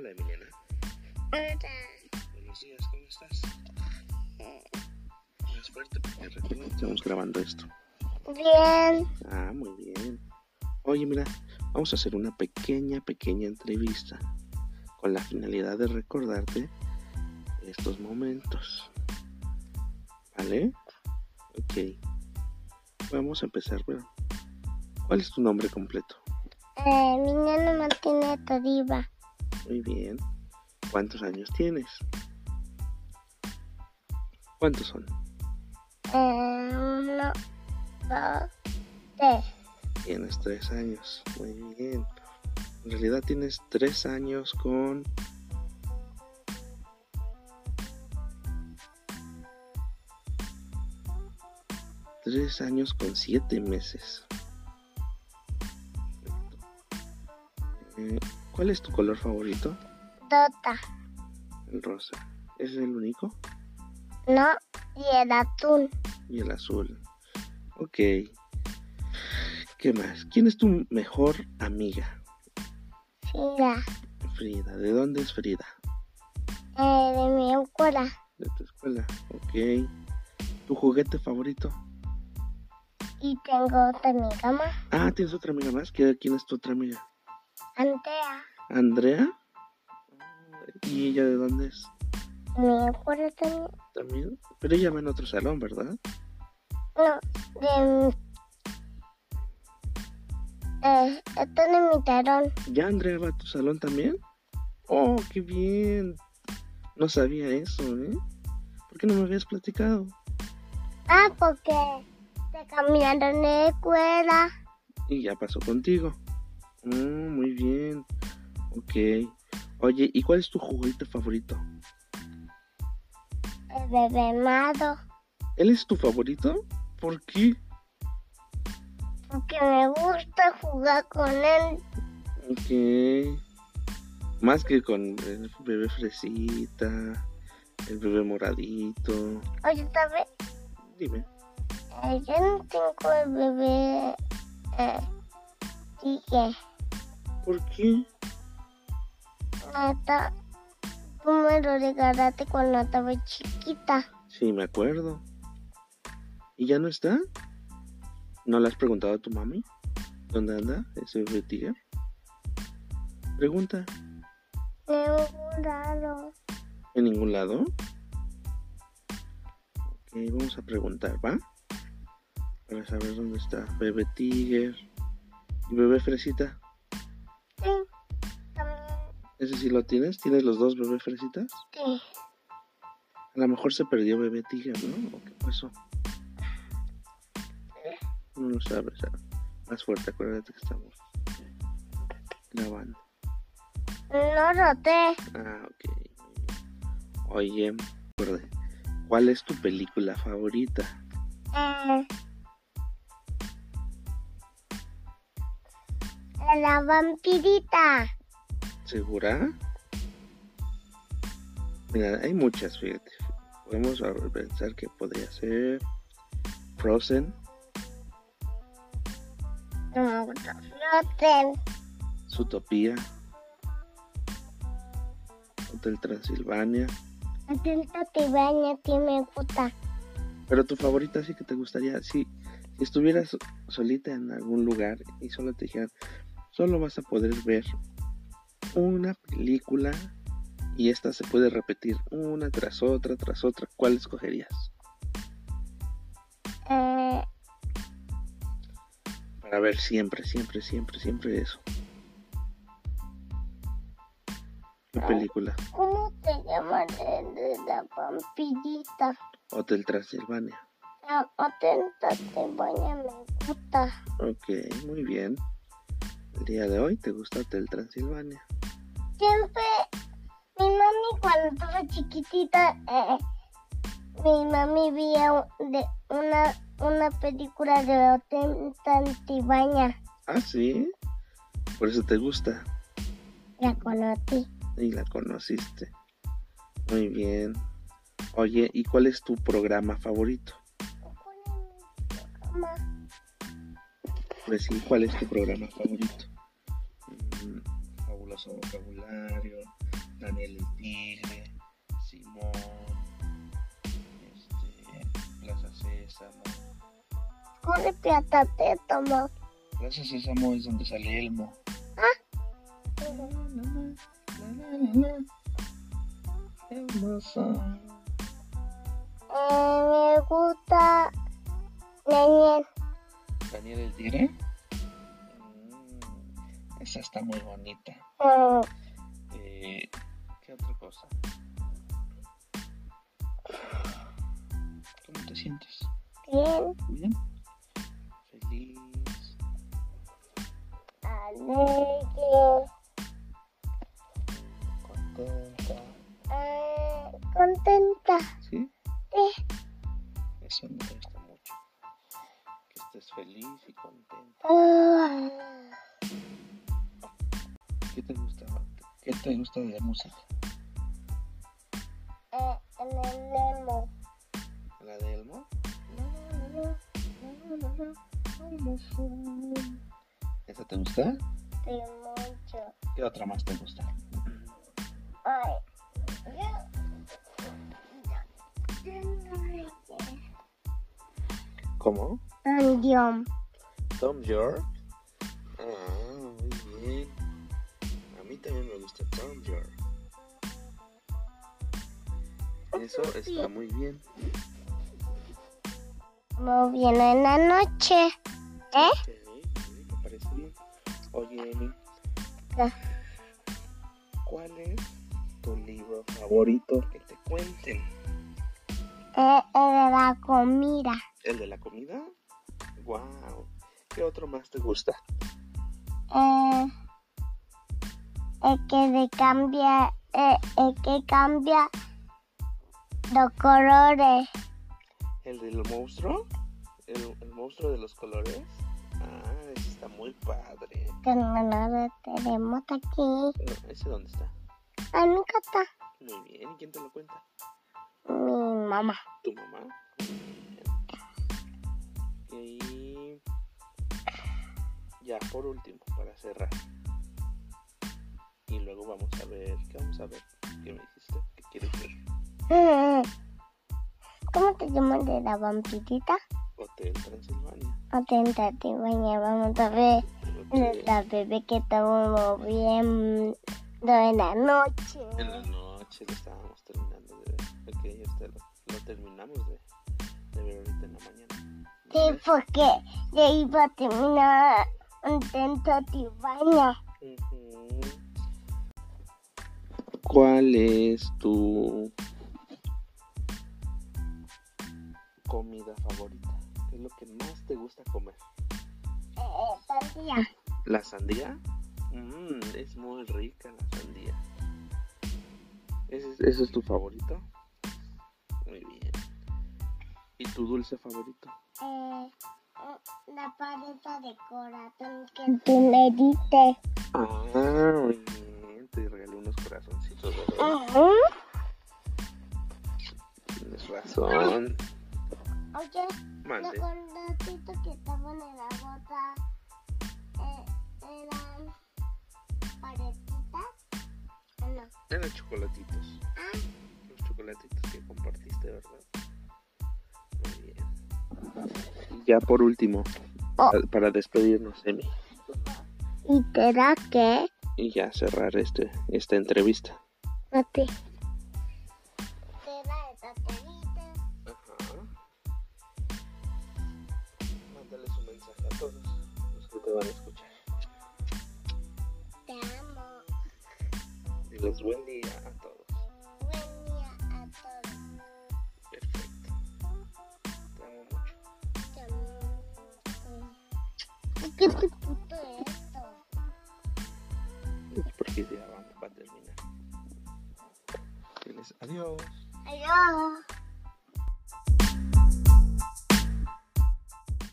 Hola Emiliana. Hola. Buenos días, ¿cómo estás? Más fuerte porque que estamos grabando esto. Bien. Ah, muy bien. Oye, mira, vamos a hacer una pequeña, pequeña entrevista con la finalidad de recordarte estos momentos. ¿Vale? Ok. Vamos a empezar. Bueno, ¿cuál es tu nombre completo? Eh, Emiliano Martínez Toriba. Muy bien. ¿Cuántos años tienes? ¿Cuántos son? Eh, uno, dos, tres. Tienes tres años. Muy bien. En realidad tienes tres años con... Tres años con siete meses. ¿Cuál es tu color favorito? Dota. El rosa. ¿Es el único? No. Y el atún. Y el azul. Ok. ¿Qué más? ¿Quién es tu mejor amiga? Frida. Frida. ¿De dónde es Frida? Eh, de mi escuela. De tu escuela. Ok. ¿Tu juguete favorito? Y tengo otra amiga más. Ah, ¿tienes otra amiga más? ¿Qui- ¿Quién es tu otra amiga? Andrea. ¿Andrea? ¿Y ella de dónde es? Mi escuela también. También. Pero ella va en otro salón, ¿verdad? No. De... Eh, está en mi talón. ¿Ya Andrea va a tu salón también? Oh, qué bien. No sabía eso, ¿eh? ¿Por qué no me habías platicado? Ah, porque se cambiaron de escuela. Y ya pasó contigo. Mm, muy bien. Ok. Oye, ¿y cuál es tu juguete favorito? El bebé Mado. ¿Él es tu favorito? ¿Por qué? Porque me gusta jugar con él. Ok. Más que con el bebé fresita, el bebé moradito. Oye, ¿sabes? Dime. Eh, yo no tengo el bebé. Eh. ¿Por qué? Neta, tú me lo regalaste cuando estaba chiquita. Sí, me acuerdo. ¿Y ya no está? ¿No le has preguntado a tu mami? ¿Dónde anda ese bebé tigre? Pregunta. Me he jurado. ¿En ningún lado? Ok, vamos a preguntar, ¿va? Para saber dónde está bebé tiger y bebé fresita. ¿Ese sí lo tienes? ¿Tienes los dos bebé fresitas? Sí. A lo mejor se perdió bebé tiger, ¿no? ¿O qué pasó? No lo sabes. ah. Más fuerte, acuérdate que estamos grabando. No roté. Ah, ok. Oye, ¿cuál es tu película favorita? Eh, la vampirita. ¿Segura? Mira, hay muchas, fíjate. Podemos a- pensar que podría ser Frozen, No Frozen. Zootopia, Hotel Transilvania. Te baña, ti me gusta. Pero tu favorita sí que te gustaría, si, si estuvieras solita en algún lugar y solo te dijeran, solo vas a poder ver una película y esta se puede repetir una tras otra, tras otra, ¿cuál escogerías? Eh, Para ver siempre, siempre, siempre, siempre eso. ¿Qué película? ¿Cómo te llaman de, la vampirita? Hotel Transilvania. Ah, te baña, me gusta. Ok, muy bien. El día de hoy te gusta Hotel Transilvania. Siempre, mi mami cuando estaba chiquitita, eh, mi mami un- de una, una película de Hotel Transilvania. Ah, sí. Por eso te gusta. La conocí. y la conociste. Muy bien. Oye, ¿y cuál es tu programa favorito? Mamá, Pues sí, ¿cuál es tu programa favorito? Fabuloso vocabulario, Daniel el Tigre, Simón, este, Plaza Sésamo. ¿Cuál piata te tomó? Plaza Sésamo es donde sale Elmo. Hermoso. Eh, me gusta Daniel. Daniel el Tigre. Esa está muy bonita. Mm, Eh, ¿Qué otra cosa? ¿Cómo te sientes? Bien, ¿Bien? ¿Feliz? alegre, ¿Contenta? eh, contenta. ¿Sí? Sí. Eso me gusta mucho. Que estés feliz y contenta. ¿Qué te gusta de la música? eh, en el Nemo. ¿La de Elmo? ¿Esa te gusta? Sí, mucho. ¿Qué otra más te gusta? Ay, yo. yo no sé. ¿Cómo? Canción. Tom York. También me gusta York. Eso está muy bien. Muy bien en la noche. ¿Eh? Ok, sí, me parece bien. Oye, Emi, ¿Qué? ¿cuál es tu libro favorito que te cuenten? Eh, el de la comida. ¿El de la comida? Wow. ¿Qué otro más te gusta? Eh, el que le cambia, eh, el que cambia los colores. ¿El del monstruo? ¿El, el monstruo de los colores? Ah, ese está muy padre. Que no lo tenemos aquí. No, ¿Ese dónde está? Ah, nunca está. Muy bien. ¿Y quién te lo cuenta? Mi mamá. ¿Tu mamá? Y ya, por último, para cerrar. Y luego vamos a ver, ¿qué vamos a ver? ¿Qué me dijiste? ¿Qué quieres ver? ¿Cómo te llamas de la vampirita? Hotel Transilvania. Atentativa, vamos a ver Hotel- la bebé que estamos viendo en la noche. En la noche lo estábamos terminando de ver. Ok, este lo, lo terminamos de, de ver ahorita en la mañana. Sí, porque ya iba a terminar un tentativa. Ujú. ¿Cuál es tu comida favorita? ¿Qué es lo que más te gusta comer? Eh, sandía. ¿La sandía? Mm, es muy rica la sandía. ¿Ese, es- ese es tu favorito? Muy bien. ¿Y tu dulce favorito? Eh, eh, la paleta de corazón que tú le diste. Ah, muy bien. Corazoncitos, ¿verdad? Tienes razón. Oye, los corazoncitos que estaban en la bota eh, eran paletitas. ¿O no? Eran chocolatitos. Ah, Los chocolatitos que compartiste, ¿verdad? Muy bien. Ya por último, Oh. para- despedirnos, Emi, ¿y da qué? Y ya cerrar este, esta entrevista. A ti. Te da esa telita. Ajá. Mándales un mensaje a todos los que te van a escuchar. Te amo. Diles buen día a todos. Buen día a todos. Perfecto. Te amo mucho. Te amo. ¿Y Porque ya vamos a terminar. Adiós. Adiós.